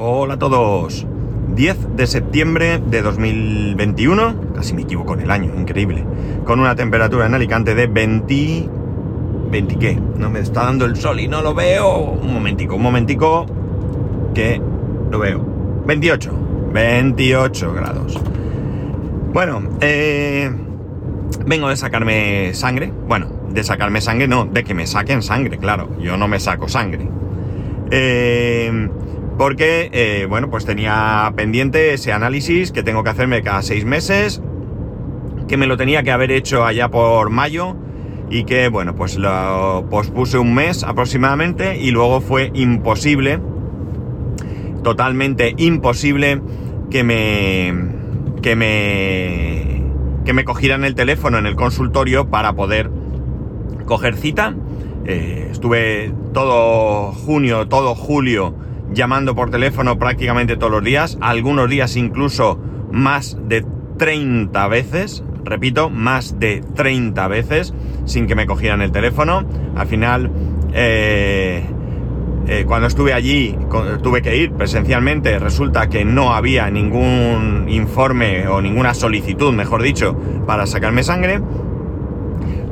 Hola a todos. 10 de septiembre de 2021, casi me equivoco en el año, increíble. Con una temperatura en Alicante de 20... ¿20 qué? No me está dando el sol y no lo veo. Un momentico, un momentico que lo veo. 28. 28 grados. Bueno, eh, vengo de sacarme sangre. Bueno, de sacarme sangre no, de que me saquen sangre, claro. Yo no me saco sangre. Eh, porque, eh, bueno, pues tenía pendiente ese análisis que tengo que hacerme cada seis meses, que me lo tenía que haber hecho allá por mayo y que, bueno, pues lo pospuse un mes aproximadamente y luego fue imposible, totalmente imposible que me, que me, que me cogieran el teléfono en el consultorio para poder coger cita. Eh, estuve todo junio, todo julio, llamando por teléfono prácticamente todos los días, algunos días incluso más de 30 veces, repito, más de 30 veces sin que me cogieran el teléfono. Al final, eh, eh, cuando estuve allí, tuve que ir presencialmente, resulta que no había ningún informe o ninguna solicitud, mejor dicho, para sacarme sangre.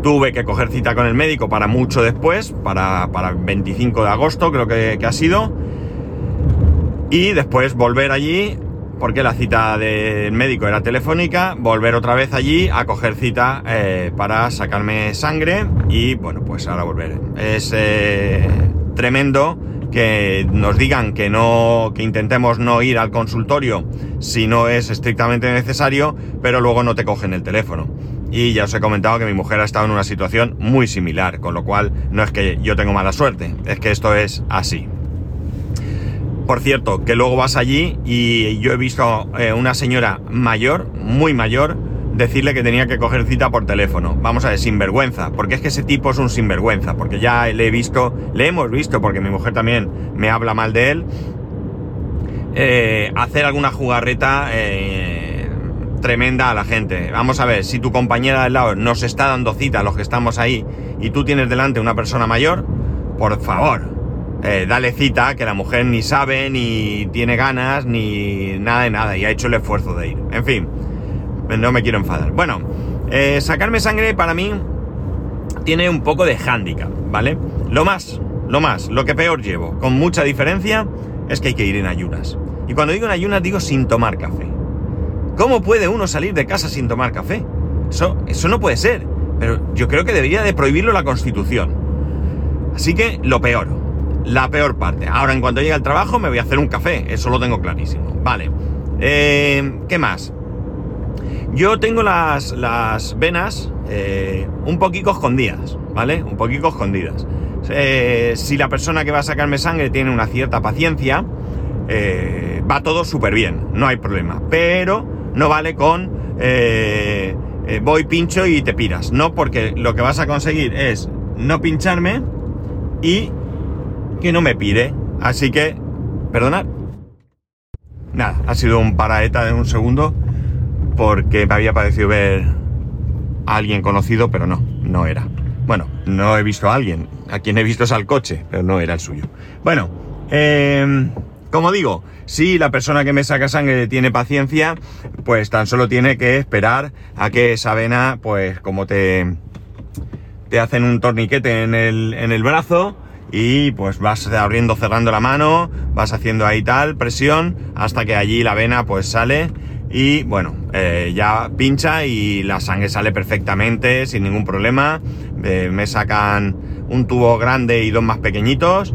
Tuve que coger cita con el médico para mucho después, para, para 25 de agosto creo que, que ha sido y después volver allí, porque la cita del médico era telefónica, volver otra vez allí a coger cita eh, para sacarme sangre y bueno, pues ahora volver. Es eh, tremendo que nos digan que no, que intentemos no ir al consultorio si no es estrictamente necesario, pero luego no te cogen el teléfono. Y ya os he comentado que mi mujer ha estado en una situación muy similar, con lo cual no es que yo tengo mala suerte, es que esto es así. Por cierto, que luego vas allí y yo he visto eh, una señora mayor, muy mayor, decirle que tenía que coger cita por teléfono. Vamos a ver, sinvergüenza, porque es que ese tipo es un sinvergüenza, porque ya le he visto, le hemos visto, porque mi mujer también me habla mal de él, eh, hacer alguna jugarreta eh, tremenda a la gente. Vamos a ver, si tu compañera del lado nos está dando cita a los que estamos ahí y tú tienes delante una persona mayor, por favor, eh, dale cita, que la mujer ni sabe, ni tiene ganas, ni nada de nada, y ha hecho el esfuerzo de ir. En fin, no me quiero enfadar. Bueno, eh, sacarme sangre para mí tiene un poco de hándicap, ¿vale? Lo más, lo más, lo que peor llevo, con mucha diferencia, es que hay que ir en ayunas. Y cuando digo en ayunas, digo sin tomar café. ¿Cómo puede uno salir de casa sin tomar café? Eso, eso no puede ser. Pero yo creo que debería de prohibirlo la Constitución. Así que lo peor, la peor parte. Ahora, en cuanto llegue al trabajo, me voy a hacer un café. Eso lo tengo clarísimo. Vale. Eh, ¿Qué más? Yo tengo las, las venas eh, un poquito escondidas, ¿vale? Un poquito escondidas. Eh, si la persona que va a sacarme sangre tiene una cierta paciencia, va todo súper bien, no hay problema. Pero no vale con voy, pincho y te piras. No, porque lo que vas a conseguir es no pincharme y que no me pide. Así que, perdonad. Nada, ha sido un paraeta de un segundo porque me había parecido ver a alguien conocido, pero no, no era. Bueno, no he visto a alguien. A quien he visto es al coche, pero no era el suyo. Bueno, em, como digo, si la persona que me saca sangre tiene paciencia, pues tan solo tiene que esperar a que esa vena, pues como te, te hacen un torniquete en el, en el brazo, y pues vas abriendo, cerrando la mano, vas haciendo ahí tal presión hasta que allí la vena pues sale y bueno, eh, ya pincha y la sangre sale perfectamente sin ningún problema. Eh, me sacan un tubo grande y dos más pequeñitos,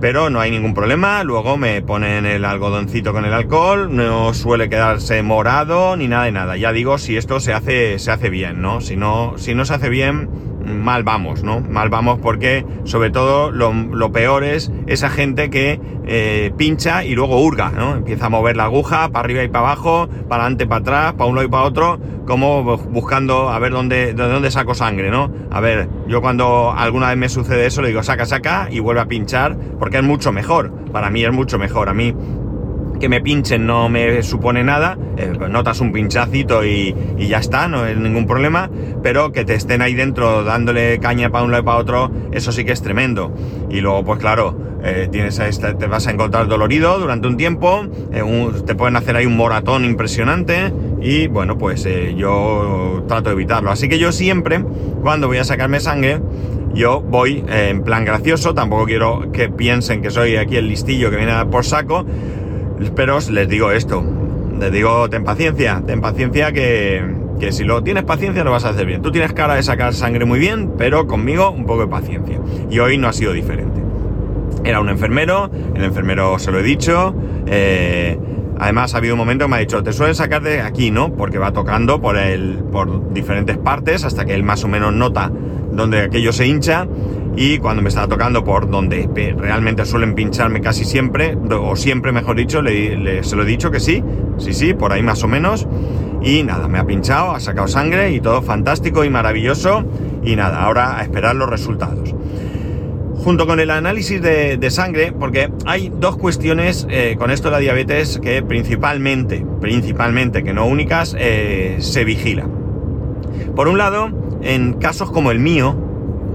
pero no hay ningún problema. Luego me ponen el algodoncito con el alcohol, no suele quedarse morado ni nada de nada. Ya digo si esto se hace, se hace bien, ¿no? Si no, si no se hace bien, mal vamos, ¿no? Mal vamos porque sobre todo lo, peor es esa gente que eh, pincha y luego hurga, ¿no? Empieza a mover la aguja para arriba y para abajo, para adelante, para atrás, para un lado y para otro, como buscando a ver dónde, de dónde saco sangre, ¿no? A ver, yo cuando alguna vez me sucede eso le digo saca, saca y vuelve a pinchar porque es mucho mejor. Para mí es mucho mejor. A mí que me pinchen no me supone nada, eh, notas un pinchacito y, ya está, no es ningún problema, pero que te estén ahí dentro dándole caña para un lado y para otro, eso sí que es tremendo. Y luego, pues claro, eh, tienes te vas a encontrar dolorido durante un tiempo, eh, te pueden hacer ahí un moratón impresionante y bueno, pues yo trato de evitarlo. Así que yo siempre, cuando voy a sacarme sangre, yo voy en plan gracioso, tampoco quiero que piensen que soy aquí el listillo que viene a dar por saco, pero les digo esto, les digo, ten paciencia, ten paciencia que, que si lo tienes paciencia lo vas a hacer bien. Tú tienes cara de sacar sangre muy bien, pero conmigo un poco de paciencia. Y hoy no ha sido diferente. Era un enfermero, el enfermero se lo he dicho, eh, Además, ha habido un momento que me ha dicho, te suelen sacar de aquí, ¿no? Porque va tocando por, el, por diferentes partes hasta que él más o menos nota donde aquello se hincha y cuando me estaba tocando por donde realmente suelen pincharme casi siempre, o siempre mejor dicho, le, se lo he dicho que sí, sí, sí, por ahí más o menos. Y nada, me ha pinchado, ha sacado sangre y todo fantástico y maravilloso. Y nada, ahora a esperar los resultados. Junto con el análisis de, sangre, porque hay dos cuestiones eh, con esto de la diabetes que principalmente, principalmente, que no únicas, eh, se vigila. Por un lado, en casos como el mío,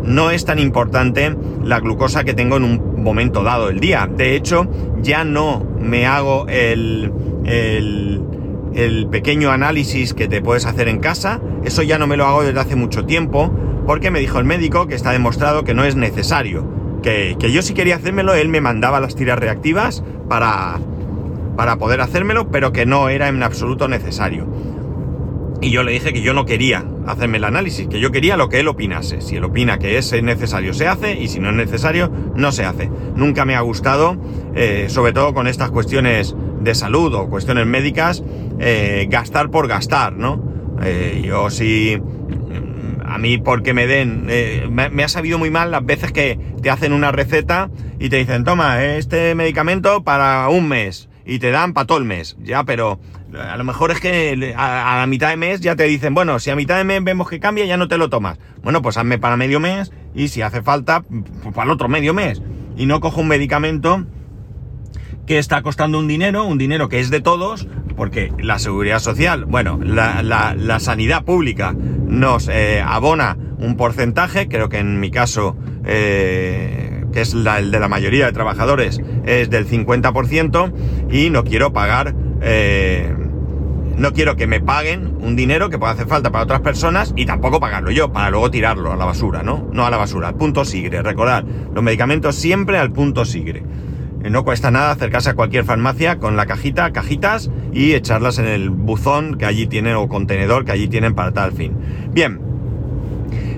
no es tan importante la glucosa que tengo en un momento dado del día. De hecho, ya no me hago el, el, pequeño análisis que te puedes hacer en casa. Eso ya no me lo hago desde hace mucho tiempo, porque me dijo el médico que está demostrado que no es necesario. Que, que yo si quería hacérmelo, él me mandaba las tiras reactivas para, para poder hacérmelo, pero que no era en absoluto necesario. Y yo le dije que yo no quería hacerme el análisis, que yo quería lo que él opinase. Si él opina que es necesario, se hace, y si no es necesario, no se hace. Nunca me ha gustado, eh, sobre todo con estas cuestiones de salud o cuestiones médicas, eh, gastar por gastar, ¿no? Eh, yo sí, mm, a mí porque me den, me, me, ha sabido muy mal las veces que te hacen una receta y te dicen, toma, este medicamento para un mes, y te dan para todo el mes, ya, pero a lo mejor es que a, la mitad de mes ya te dicen, bueno, si a mitad de mes vemos que cambia, ya no te lo tomas. Bueno, pues hazme para medio mes y si hace falta, pues para el otro medio mes. Y no cojo un medicamento que está costando un dinero, un dinero que es de todos, porque la seguridad social, bueno, la, sanidad pública nos eh, abona un porcentaje, creo que en mi caso, eh, que es el de la mayoría de trabajadores, es del 50%, y no quiero pagar eh, no quiero que me paguen un dinero que pueda hacer falta para otras personas y tampoco pagarlo yo, para luego tirarlo a la basura, ¿no? No a la basura, al punto sigre. Recordad, los medicamentos siempre al punto sigre. Eh, no cuesta nada acercarse a cualquier farmacia con la cajita, cajitas y echarlas en el buzón que allí tienen o contenedor que allí tienen para tal fin. Bien,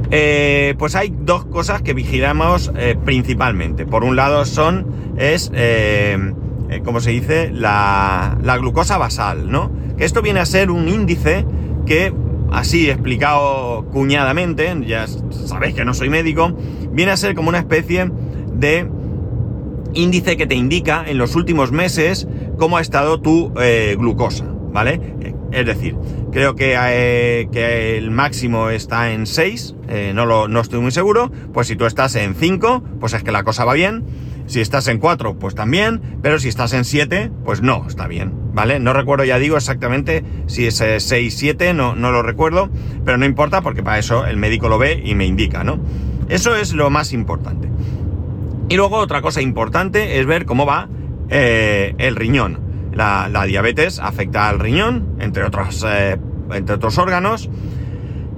eh, pues hay dos cosas que vigilamos principalmente. Por un lado son, es eh, como se dice, la, glucosa basal, ¿no? Que esto viene a ser un índice que, así explicado cuñadamente, ya sabéis que no soy médico, viene a ser como una especie de índice que te indica en los últimos meses cómo ha estado tu eh, glucosa, ¿vale? Es decir, creo que, eh, el máximo está en 6, no, no estoy muy seguro, pues si tú estás en 5, pues es que la cosa va bien si estás en 4, pues también, pero si estás en 7, pues no, está bien, ¿vale? No recuerdo, ya digo exactamente si es 6, 7, no, no lo recuerdo, pero no importa porque para eso el médico lo ve y me indica, ¿no? Eso es lo más importante. Y luego otra cosa importante es ver cómo va eh, el riñón. La, diabetes afecta al riñón, entre otros, eh, entre otros órganos,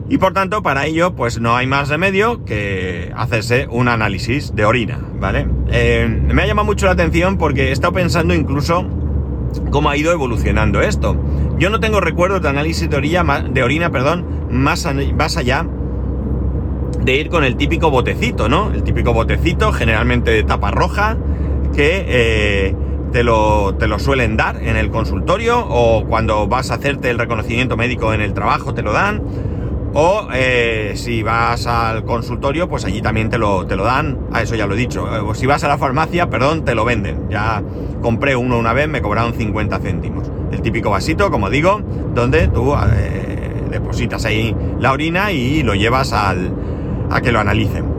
y por tanto, para ello, pues no hay más remedio que hacerse un análisis de orina, ¿vale? Eh, me ha llamado mucho la atención porque he estado pensando incluso cómo ha ido evolucionando esto. Yo no tengo recuerdos de análisis de orina, de orina perdón, más, más allá de ir con el típico botecito, ¿no? El típico botecito, generalmente de tapa roja, que eh, te, lo, te lo suelen dar en el consultorio o cuando vas a hacerte el reconocimiento médico en el trabajo te lo dan o eh, si vas al consultorio, pues allí también te lo, te lo dan. A eso ya lo he dicho. Eh, o si vas a la farmacia, perdón, te lo venden. Ya compré uno una vez, me cobraron 50 céntimos. El típico vasito, como digo, donde tú eh, depositas ahí la orina y lo llevas al, a que lo analicen.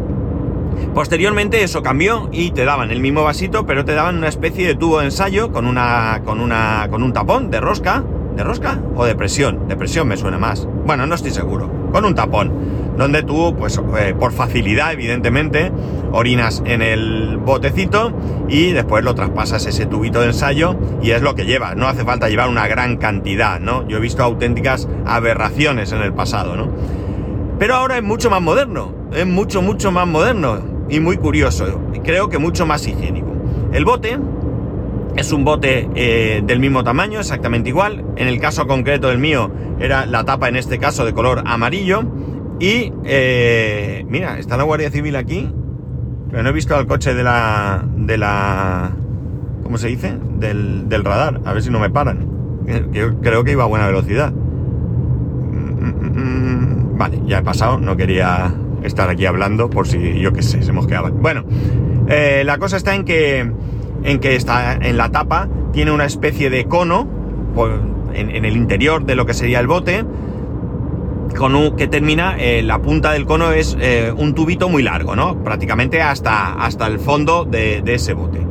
Posteriormente eso cambió y te daban el mismo vasito, pero te daban una especie de tubo de ensayo con una, con una, con un tapón de rosca, de rosca o de presión. De presión me suena más. Bueno, no estoy seguro. Con un tapón, donde tú, pues, eh, por facilidad, evidentemente, orinas en el botecito y después lo traspasas ese tubito de ensayo y es lo que lleva. No hace falta llevar una gran cantidad, ¿no? Yo he visto auténticas aberraciones en el pasado, ¿no? Pero ahora es mucho más moderno. Es mucho, mucho más moderno y muy curioso. Creo que mucho más higiénico. El bote es un bote eh, del mismo tamaño, exactamente igual. En el caso concreto del mío era la tapa en este caso de color amarillo. Y eh, mira, está la Guardia Civil aquí. Pero no he visto al coche de la... de la... ¿Cómo se dice? Del, del radar. A ver si no me paran. Yo creo que iba a buena velocidad. Mm, mm, mm, vale, ya he pasado. No quería estar aquí hablando por si, yo qué sé, se mosqueaban. Bueno, eh, la cosa está en que, en que está en la tapa, tiene una especie de cono en, el interior de lo que sería el bote, con un, que termina, eh, la punta del cono es eh, un tubito muy largo, ¿no? Prácticamente hasta, hasta el fondo de, ese bote.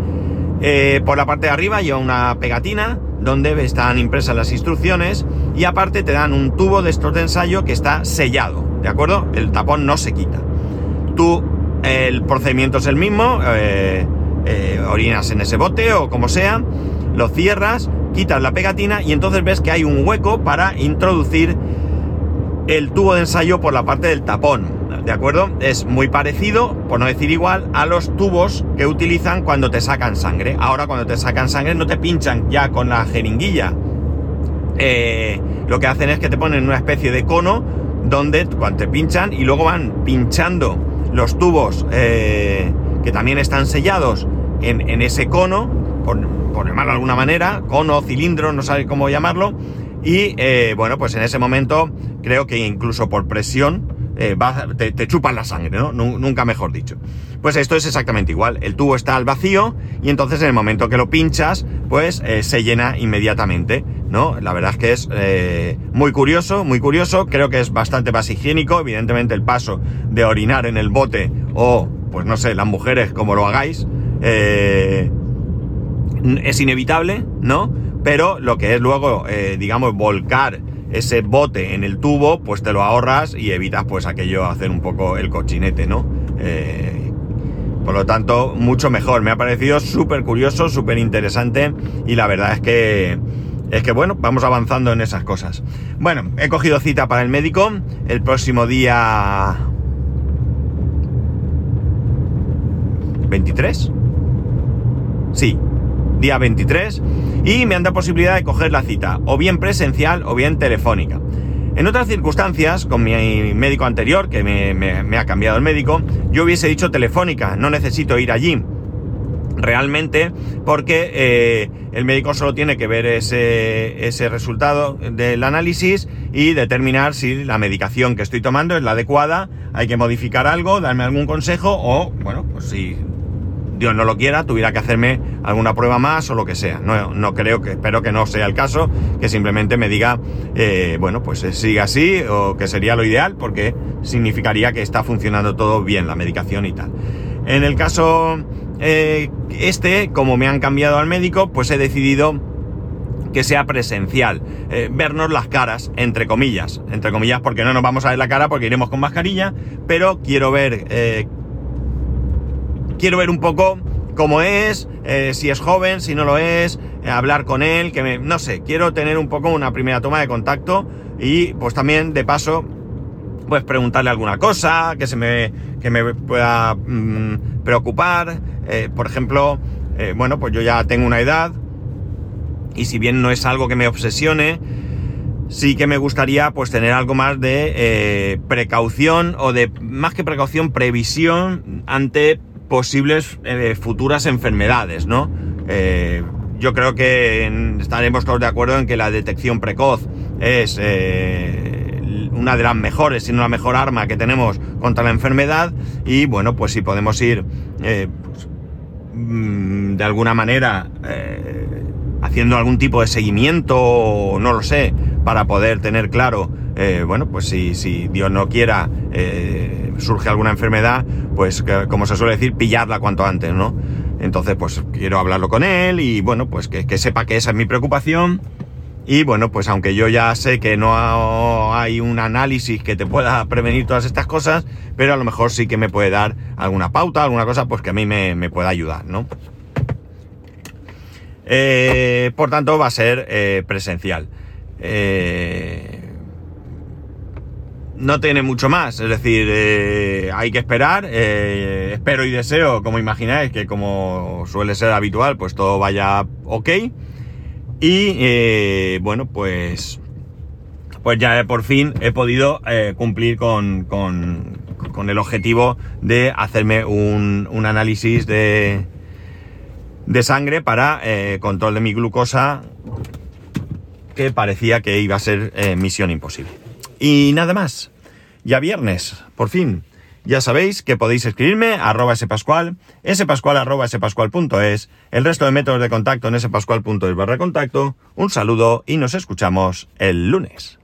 por la parte de arriba lleva una pegatina donde están impresas las instrucciones y aparte te dan un tubo de estos de ensayo que está sellado. ¿de acuerdo? El tapón no se quita. Tú, el procedimiento es el mismo, eh, orinas en ese bote o como sea, lo cierras, quitas la pegatina y entonces ves que hay un hueco para introducir el tubo de ensayo por la parte del tapón. ¿De acuerdo? Es muy parecido, por no decir igual, a los tubos que utilizan cuando te sacan sangre. Ahora cuando te sacan sangre no te pinchan ya con la jeringuilla. Eh, lo que hacen es que te ponen una especie de cono donde cuando te pinchan y luego van pinchando los tubos eh, que también están sellados en, ese cono, por, llamarlo de alguna manera, cono, cilindro, no sabe cómo llamarlo, y eh, bueno, pues en ese momento creo que incluso por presión eh, te, chupan la sangre, ¿no? Nunca mejor dicho. Pues esto es exactamente igual. El tubo está al vacío y entonces en el momento que lo pinchas, pues se llena inmediatamente. ¿no? La verdad es que es eh, muy curioso, muy curioso, creo que es bastante más higiénico, evidentemente el paso de orinar en el bote o, pues no sé, las mujeres como lo hagáis, eh, es inevitable, ¿no? Pero lo que es luego, eh, digamos, volcar ese bote en el tubo, pues te lo ahorras y evitas pues aquello hacer un poco el cochinete, ¿no? por lo tanto, mucho mejor. Me ha parecido súper curioso, súper interesante y la verdad es que es que bueno, vamos avanzando en esas cosas. Bueno, he cogido cita para el médico el próximo día 23. Sí, día 23. Y me han dado posibilidad de coger la cita, o bien presencial o bien telefónica. En otras circunstancias, con mi médico anterior, que me, ha cambiado el médico, yo hubiese dicho telefónica, no necesito ir allí realmente porque eh, el médico solo tiene que ver ese, ese, resultado del análisis y determinar si la medicación que estoy tomando es la adecuada, hay que modificar algo, darme algún consejo o, bueno, pues si Dios no lo quiera, tuviera que hacerme alguna prueba más o lo que sea. No, creo que, espero que no sea el caso, que simplemente me diga, eh, bueno, pues siga así o que sería lo ideal porque significaría que está funcionando todo bien la medicación y tal. En el caso eh, este, como me han cambiado al médico, pues he decidido que sea presencial, eh, vernos las caras, entre comillas, entre comillas porque no nos vamos a ver la cara porque iremos con mascarilla, pero quiero ver, eh, quiero ver un poco cómo es, si es joven, si no lo es, hablar con él, que me, no sé, quiero tener un poco una primera toma de contacto y pues también de paso pues preguntarle alguna cosa que se me, que me pueda mm, preocupar, eh, por ejemplo, eh, bueno, pues yo ya tengo una edad y si bien no es algo que me obsesione, sí que me gustaría pues tener algo más de eh, precaución o de, más que precaución, previsión ante posibles futuras enfermedades, ¿no? yo creo que estaremos todos de acuerdo en que la detección precoz es una de las mejores, sino la mejor arma que tenemos contra la enfermedad y bueno, pues si podemos ir pues, Mm, de alguna manera eh, haciendo algún tipo de seguimiento, no lo sé, para poder tener claro eh, bueno, pues si, Dios no quiera, eh, surge alguna enfermedad, pues como se suele decir, pillarla cuanto antes, ¿no? Entonces, pues quiero hablarlo con él y bueno, pues que, sepa que esa es mi preocupación. Y bueno, pues aunque yo ya sé que no hay un análisis que te pueda prevenir todas estas cosas, pero a lo mejor sí que me puede dar alguna pauta, alguna cosa, pues que a mí me, pueda ayudar, ¿no? Eh, por tanto, va a ser presencial. Eh, no tiene mucho más, es decir, hay que esperar. espero y deseo, como imagináis, que como suele ser habitual, pues todo vaya ok. Y bueno, pues, pues ya por fin he podido cumplir con, con, con, el objetivo de hacerme un, un análisis de, de sangre para eh, control de mi glucosa que parecía que iba a ser eh, misión imposible. Y nada más. Ya viernes, por fin. Ya sabéis que podéis escribirme a arroba spascual, spascual arroba spascual.es, el resto de métodos de contacto en spascual.es barra contacto. Un saludo y nos escuchamos el lunes.